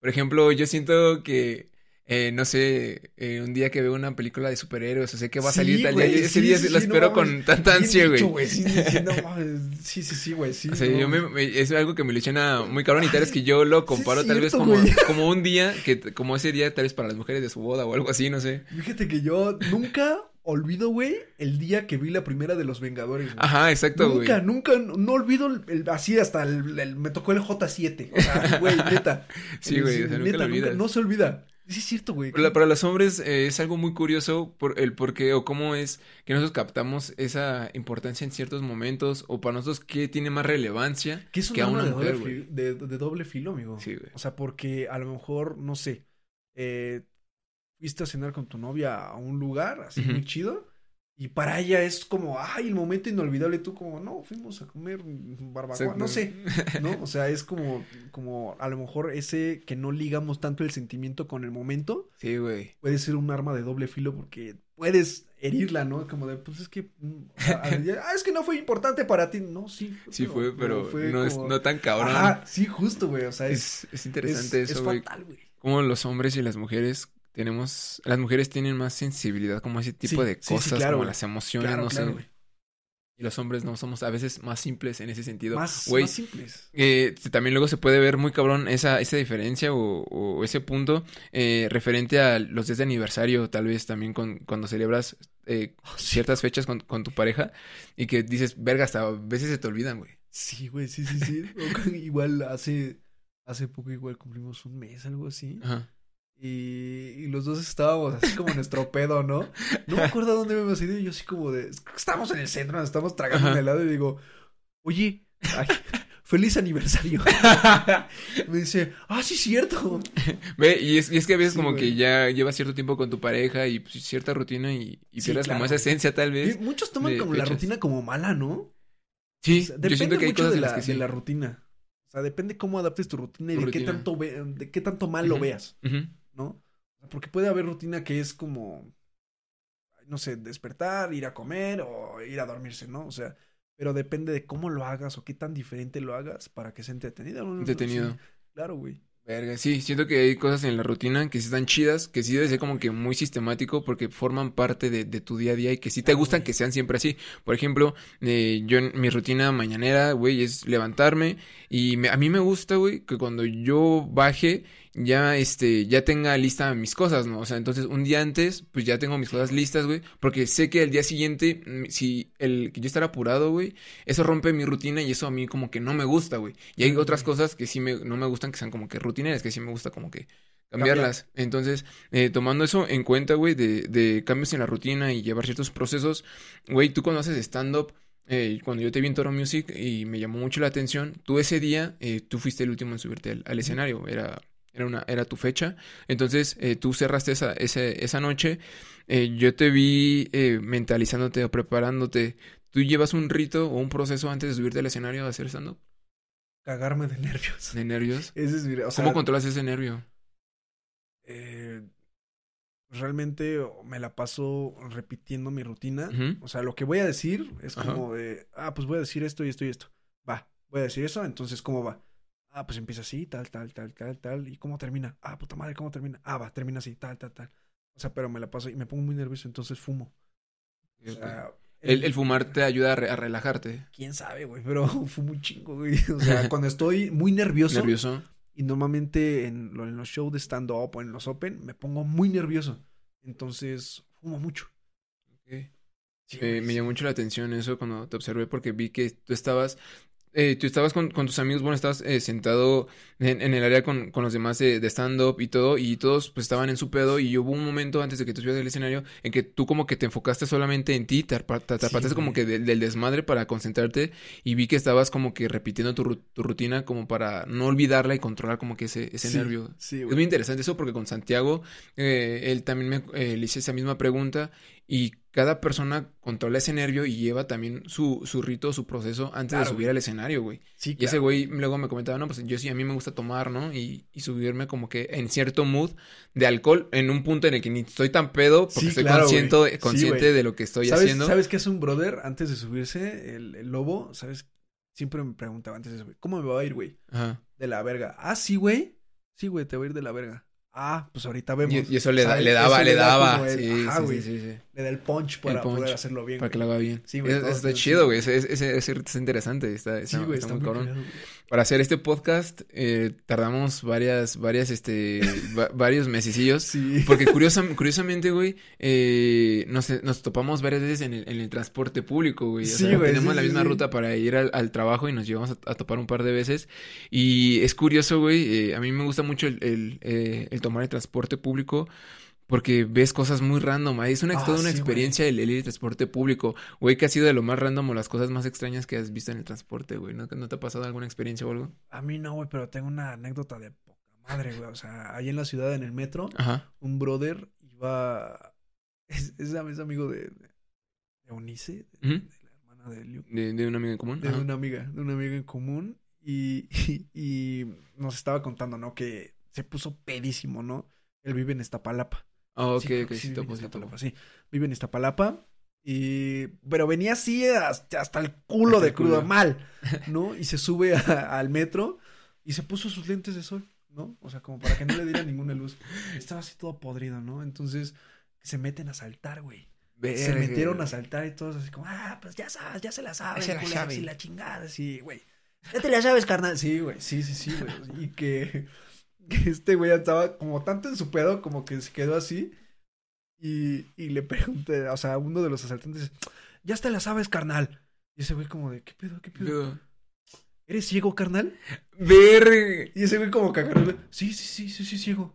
Por ejemplo, yo siento que, eh, no sé, eh, un día que veo una película de superhéroes, o sé que va a Sí, salir tal día, ese sí, día sí, no espero mames. con tanta ansia, dicho, güey. Sí, sí, sí, güey, sí. O sea, no yo me, mames. me- es algo que me ilusiona muy cabrón y tal vez que yo lo comparo es tal vez como, güey. como un día, que como ese día tal vez para las mujeres de su boda o algo así, no sé. Fíjate que yo nunca olvido, güey, el día que vi la primera de los Vengadores, güey. Ajá, exacto, güey. Nunca, nunca, no olvido el, el- así hasta el, el- me tocó el J7. O sea, güey, neta. Sí, güey, o sea, nunca lo olvidas. no se olvida. Sí, es cierto, güey. Para, para los hombres eh, es algo muy curioso por el por qué o cómo es que nosotros captamos esa importancia en ciertos momentos o para nosotros qué tiene más relevancia Que es un que a una de, mujer, doble filo, de, de doble filo, amigo. Sí, güey. O sea, porque a lo mejor, no sé, eh, fuiste a cenar con tu novia a un lugar así muy chido. Y para ella es como, ay, el momento inolvidable. Tú como, no, fuimos a comer barbacoa. No sé, ¿no? O sea, es como, como a lo mejor ese que no ligamos tanto el sentimiento con el momento. Sí, güey. Puede ser un arma de doble filo porque puedes herirla, ¿no? Como de, pues es que, mm, o sea, ah, es que no fue importante para ti. No, sí. Sí fue, pero fue no es como- no tan cabrón. Ajá, sí, justo, güey. O sea, es, Es, es interesante es, eso, es fatal, güey. Como los hombres y las mujeres tenemos, las mujeres tienen más sensibilidad como ese tipo Sí, de sí, sí, cosas, claro, como las emociones, Claro, no claro, sé. Y los hombres no somos a veces más simples en ese sentido. Más, más simples. Eh, también luego se puede ver muy cabrón esa, esa diferencia o, o ese punto eh, referente a los días de aniversario, tal vez también con, cuando celebras eh, ciertas fechas con, con tu pareja y que dices, verga, hasta a veces se te olvidan, güey. Sí, güey, sí, sí, sí. Igual hace, hace poco igual cumplimos un mes, algo así. Ajá. Y, y los dos estábamos así como en nuestro pedo, ¿no? No me acuerdo dónde habíamos ido y yo así como de... Estábamos en el centro, nos estamos tragando un helado y digo, oye, ay, feliz aniversario. me dice, ah, sí, cierto. Ve, y es, y es que a veces Sí, como güey. que ya llevas cierto tiempo con tu pareja y pues, cierta rutina y, y Sí, pierdes como esa esencia tal Y vez. muchos toman de como la rutina como mala, ¿no? Sí, O sea, yo depende siento que hay mucho cosas de la, las que de sí. la rutina. O sea, depende cómo adaptes tu rutina y Tu de qué tanto ve- de qué tanto mal lo veas, Ujú. ¿No? Porque puede haber rutina que es como, no sé, despertar, ir a comer o ir a dormirse, ¿no? O sea, pero depende de cómo lo hagas o qué tan diferente lo hagas para que sea entretenido. ¿no? Entretenido. Sí, claro, güey. Verga, sí, siento que hay cosas en la rutina que sí están chidas, que sí debe ser como que muy sistemático porque forman parte de, de tu día a día y que sí te Ah, gustan güey. que sean siempre así. Por ejemplo, eh, yo en mi rutina mañanera, güey, es levantarme y me- a mí me gusta, güey, que cuando yo baje ya, este, ya tenga lista mis cosas, ¿no? O sea, entonces un día antes, pues ya tengo mis cosas listas, güey, porque sé que el día siguiente, mm, si el que yo estar apurado, güey, eso rompe mi rutina y eso a mí como que no me gusta, güey. Y hay otras cosas que sí me, no me gustan, que sean como que rutineras, que sí me gusta como que cambiarlas. Entonces, eh, tomando eso en cuenta, güey, de, de cambios en la rutina y llevar ciertos procesos, güey, tú cuando haces stand-up, eh, cuando yo te vi en Toro Music y me llamó mucho la atención, tú ese día, eh, tú fuiste el último en subirte al, al escenario, era... Era, una, era tu fecha. Entonces, eh, tú cerraste esa, ese- esa noche. Eh, yo te vi eh, mentalizándote o preparándote. ¿Tú llevas un rito o un proceso antes de subirte al escenario a hacer stand-up? Cagarme de nervios. ¿De nervios? Ese es mi... O sea, ¿Cómo controlas ese nervio? eh, realmente me la paso repitiendo mi rutina. O sea, lo que voy a decir es Ajá. como de, ah, pues voy a decir esto y esto y esto. Va, voy a decir eso, entonces, ¿cómo va? Ah, pues empieza así, tal, tal, tal, tal, tal. ¿Y cómo termina? Ah, puta madre, ¿cómo termina? Ah, va, termina así, tal, tal, tal. O sea, pero me la paso y me pongo muy nervioso, entonces fumo. O sea, El, el fumar te ayuda a, re- a relajarte. Quién sabe, güey, pero fumo un chingo, güey. O sea, cuando estoy muy nervioso, Nervioso. y normalmente en, lo- en los shows de stand-up o en los open me pongo muy nervioso. Entonces, fumo mucho. Sí, Eh, me llamó mucho la atención eso cuando te observé porque vi que tú estabas eh, tú estabas con, con tus amigos, bueno, estabas eh, sentado en, en el área con, con los demás de, de stand-up y todo, y todos pues estaban en su pedo, y hubo un momento antes de que tú subieras del escenario en que tú como que te enfocaste solamente en ti, te, Sí, apartaste como que del, del desmadre para concentrarte, y vi que estabas como que repitiendo tu, ru- tu rutina como para no olvidarla y controlar como que ese, ese Sí, nervio. Sí, Es muy interesante eso porque con Santiago, eh, él también me eh, le hice esa misma pregunta y cada persona controla ese nervio y lleva también su, su rito, su proceso antes de subir güey. al escenario, güey. Sí, Y ese güey luego me comentaba, no, pues yo sí, a mí me gusta tomar, ¿no? Y, y subirme como que en cierto mood de alcohol, en un punto en el que ni estoy tan pedo porque Sí, estoy claro, consciente. Sí, consciente de lo que estoy ¿Sabes, haciendo. ¿Sabes qué es un brother antes de subirse? El, el lobo, ¿sabes? Siempre me preguntaba antes de subir, ¿cómo me va a ir, güey? Ajá. De la verga. Ah, sí, güey. Sí, güey, te va a ir de la verga. Ah, pues ahorita vemos. Y, y eso le, da- le daba, le da daba. como el- Sí, ajá, sí, güey. sí. Le da el punch para punch. poder hacerlo bien. Para que lo haga bien. Sí, güey, todo eso está chido, güey. Ese, ese, ese está interesante. Está, está, Sí, güey, está está muy cabrón. Para hacer este podcast eh, tardamos varias, varias, este, va- varios mesecillos. Sí. Porque curiosam- curiosamente, güey, eh, nos, nos topamos varias veces en el, en el transporte público, güey. O Sí, sea, güey, tenemos la misma ruta para ir al, al trabajo y nos llevamos a, a topar un par de veces. Y es curioso, güey, eh, a mí me gusta mucho el, el, eh, el tomar el transporte público. Porque ves cosas muy random. ahí Es una, Ah, toda una sí, experiencia el, el transporte público. Güey, que ha sido de lo más random o las cosas más extrañas que has visto en el transporte, güey. ¿No, ¿No te ha pasado alguna experiencia o algo? A mí no, güey, pero tengo una anécdota de poca madre, güey. O sea, ahí en la ciudad, en el metro, Ajá. un brother iba. Es, es, es amigo de, de Eunice, de, Ujú. de la hermana de. De, de un amigo en común. De Ajá. una amiga, de una amiga en común. Y, y, y nos estaba contando, ¿no? Que se puso pedísimo, ¿no? Él vive en Iztapalapa. Ah, ok, Sí, ok, sí, vive en sí, topo. Iztapalapa, sí. Vive en Iztapalapa. Y... Pero venía así hasta, hasta el culo Hasta de el crudo, culo. mal, ¿no? Y se sube a- al metro y se puso sus lentes de sol, ¿no? O sea, como para que no le diera ninguna luz. Estaba así todo podrido, ¿no? Entonces se meten a saltar, güey. Se metieron a saltar y todos así como, ah, pues ya sabes, ya se la sabes, se la y la chingada, sí, güey. Ya te la sabes, carnal. Sí, güey, sí, sí, sí, güey. Y que, que este güey estaba como tanto en su pedo, como que se quedó así. Y, y le pregunté, o sea, a uno de los asaltantes, ya te la sabes, carnal. Y ese güey como de, ¿qué pedo, qué pedo? ¿Eres ciego, carnal? Verga. Y ese güey como agarró, sí, sí, sí, sí, sí, ciego.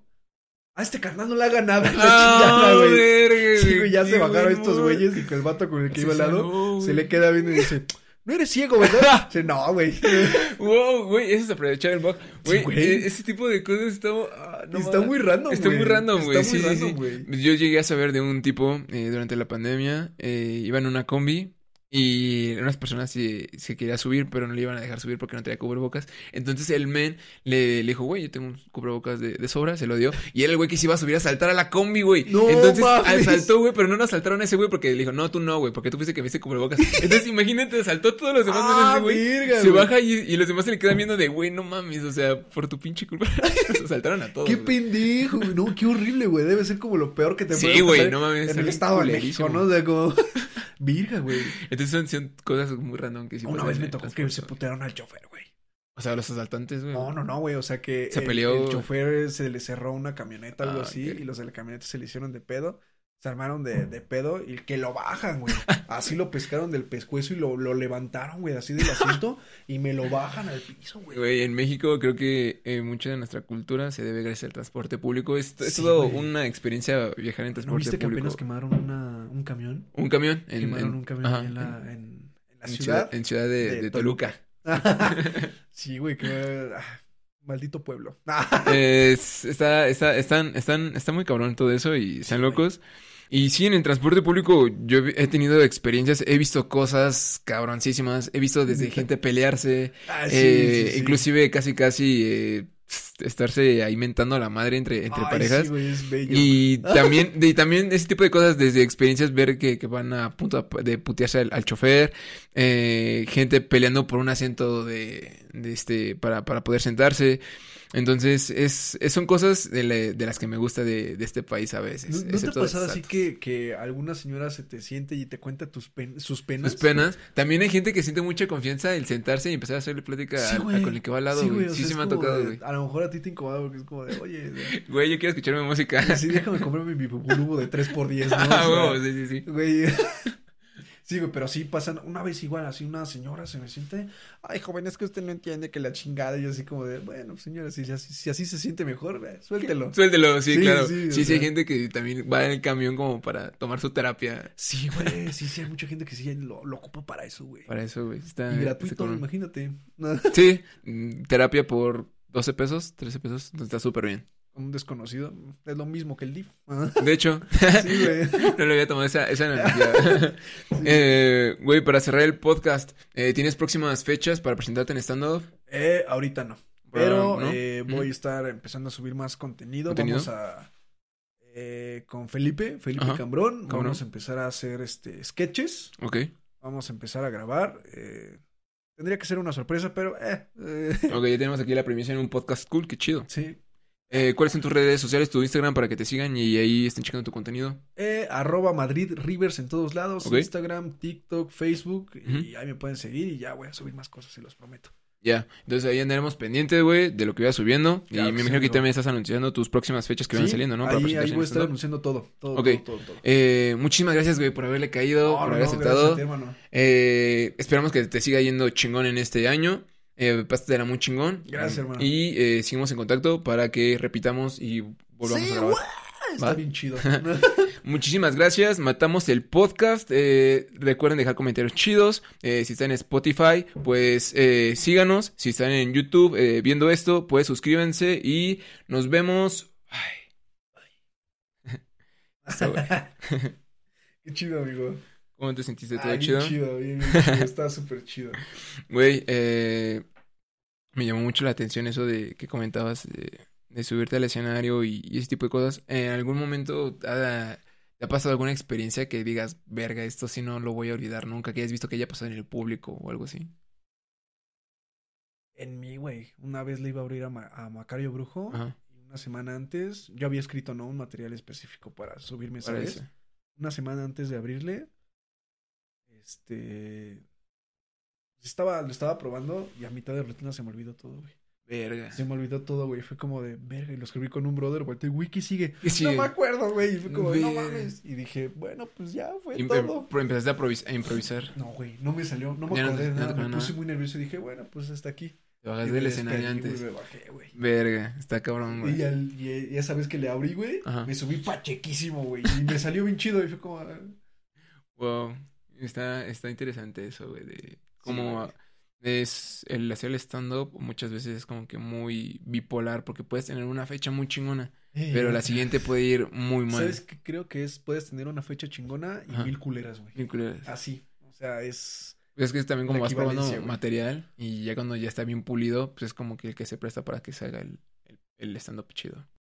A este carnal no le haga nada, la Ah, chingada, güey. Sí, güey, ya se bajaron estos güeyes y que el vato con el que iba al lado se le queda viendo y dice, no eres ciego, ¿verdad? Dice, no, güey. Wow, güey, eso es aprovechar el bug. Güey, eh, ese tipo de cosas está... ah, no está mames. muy random, Está muy random, güey. Está muy sí, random, sí. güey. Yo llegué a saber de un tipo eh, durante la pandemia. eh, iba en una combi y unas personas se, se quería subir, pero no le iban a dejar subir porque no traía cubrebocas. Entonces el men le, le dijo, güey, yo tengo un cubrebocas de, de sobra, se lo dio. Y era el güey que se iba a subir a saltar a la combi, güey. No Entonces mames. saltó, güey, pero no nos saltaron a ese güey porque le dijo, no, tú no, güey, porque tú fuiste que viste cubrebocas. Entonces imagínate, saltó a todos los demás Ah, güey. verga, Se güey. baja y, y los demás se le quedan viendo de, güey, no mames, o sea, por tu pinche culpa. Nos saltaron a todos. Qué güey. pendejo, güey. No, qué horrible, güey. Debe ser como lo peor que te Sí, puede güey, no mames, En el estado de México. ¿no? O sea, como... Virga, güey. Entonces son, son cosas muy random que sí Una vez me tocó que se putearon al chofer, güey. O sea, los asaltantes, güey. No, no, no, güey. O sea que Se el, peleó. el chofer se le cerró una camioneta, algo Ah, así, y los de la camioneta se le hicieron de pedo. Se armaron de, de pedo y que lo bajan, güey. Así lo pescaron del pescuezo y lo, lo levantaron, güey, así del asiento y me lo bajan al piso, güey. Güey, en México creo que eh, mucha de nuestra cultura se debe gracias al transporte público. Es, es Sí, todo güey. una experiencia viajar en ¿No transporte viste que público. apenas quemaron una, un camión? Un camión en, quemaron en- un camión ajá, en la, en- en, la en ciudad. En ciudad de, de de Toluca. sí, güey, que... maldito pueblo. Es- está, está, están, están, está muy cabrón todo eso y están locos. Y sí, en el transporte público yo he tenido experiencias, he visto cosas cabroncísimas, he visto desde gente pelearse, Ah, sí, eh, sí. inclusive casi casi eh, estarse ahí mentando a la madre entre, entre Ay, parejas. Sí, güey, es bello. Y también, y también ese tipo de cosas, desde experiencias, ver que, que van a punto de putearse al, al chofer, eh, gente peleando por un asiento de, de este, para, para poder sentarse. Entonces, es, es- son cosas de, la- de las que me gusta de, de este país a veces. ¿No, no te ha pasado así que, que alguna señora se te siente y te cuenta tus pen- sus penas? Sus penas. También hay gente que siente mucha confianza el sentarse y empezar a hacerle plática Sí, al- güey. con el que va al lado, Sí, güey. Sí, sí me ha tocado, güey. A lo mejor a ti te incomoda porque es como de, oye, Güey, yo quiero escuchar mi música. sí, déjame comprarme mi bubulubo de 3x10, ¿no? Ah, huevo, sí, sí, sí. Güey. Sí, güey, pero sí pasan, una vez igual, así una señora se me siente, ay, joven, es que usted no entiende que la chingada, y así como de, bueno, señora, si, así- si así se siente mejor, ve, suéltelo. Suéltelo, sí, Sí, claro. sí, Sí, hay gente que también va en el camión como para tomar su terapia. Sí, güey, sí, sí, hay mucha gente que sí lo, lo ocupa para eso, güey. Para eso, güey. Está, Y gratuito, imagínate. Sí, mm, terapia por 12 pesos, 13 pesos, entonces está súper bien. Un desconocido, es lo mismo que el DIF. De hecho, Sí, güey. no le había tomado esa, esa analogía. Eh, Güey, para cerrar el podcast, eh, ¿tienes próximas fechas para presentarte en stand-up? Eh, ahorita no. Pero ¿no? eh, voy a estar empezando a subir más contenido. ¿Contenido? Vamos a. con Felipe, Felipe Ajá. Cambrón. Vamos a empezar a hacer este sketches. Ok, Vamos a empezar a grabar. eh, tendría que ser una sorpresa, pero eh, ok, ya tenemos aquí la premisa en un podcast cool, qué chido. sí. Eh, ¿Cuáles son tus redes sociales, tu Instagram para que te sigan y ahí estén checando tu contenido? Eh, arroba Madrid Rivers en todos lados. Instagram, TikTok, Facebook. Y ahí me pueden seguir y ya voy a subir más cosas, se los prometo. Ya, entonces ahí andaremos pendientes, güey, de lo que vaya subiendo. Claro y que me sí, imagino que amigo. también estás anunciando tus próximas fechas que van Sí, saliendo, ¿no? Para Ahí, ahí voy a estar anunciando todo. Todo, todo, todo, todo. Eh, muchísimas gracias, güey, por haberle caído, No, por haber aceptado. ti. Eh, esperamos que te siga yendo chingón en este año. Eh, muy chingón. Gracias, hermano. Y eh, seguimos en contacto para que repitamos y volvamos Sí, a grabar. Está ¿Va? bien chido. Muchísimas gracias. Matamos el podcast. Eh, recuerden dejar comentarios chidos. Eh, si están en Spotify, pues síganos. Si están en YouTube viendo esto, pues suscríbanse y nos vemos. Ay, bueno. Qué chido, amigo. ¿Cómo te sentiste? ¿Todo bien chido? bien, bien chido. Está súper chido. Güey, eh, me llamó mucho la atención eso de que comentabas de, de subirte al escenario y, y ese tipo de cosas. ¿En algún momento ha- te ha pasado alguna experiencia que digas, verga, esto sí no lo voy a olvidar nunca, que hayas visto que haya pasado en el público o algo así? En mí, güey. Una vez le iba a abrir a, Ma- a Macario Brujo. Ajá, Y una semana antes, yo había escrito, ¿no? Un material específico para subirme vez. eso. Una semana antes de abrirle, este. Estaba, lo estaba probando y a mitad de rutina se me olvidó todo, güey. Verga. Se me olvidó todo, güey. Fue como de, verga, y lo escribí con un brother, güey. Güey, ¿qué sigue? No me acuerdo, güey. Y fue como, de, no mames. Y dije, bueno, pues ya fue todo. pro- empezaste a, provis- a improvisar. No, güey, no me salió, no me Ya no acordé de no nada. acordé me puse muy nervioso y dije, bueno, pues hasta aquí. Te bajas del escenario antes. güey, me bajé, güey. Verga, está cabrón, güey. Y, al- y- y esa vez que le abrí, güey, me subí pachequísimo, güey. Y me salió bien chido. Y fue como, ah, Wow, está, está interesante eso, güey, de cómo es el hacer el stand-up muchas veces es como que muy bipolar porque puedes tener una fecha muy chingona, pero la siguiente puede ir muy mal. ¿Sabes qué creo que es? Puedes tener una fecha chingona y Ajá. mil culeras, güey. Bien culeras. Así. O sea, es. Es que es también como vas probando material y ya cuando ya está bien pulido, pues es como que el que se presta para que se haga el, el, el stand-up chido.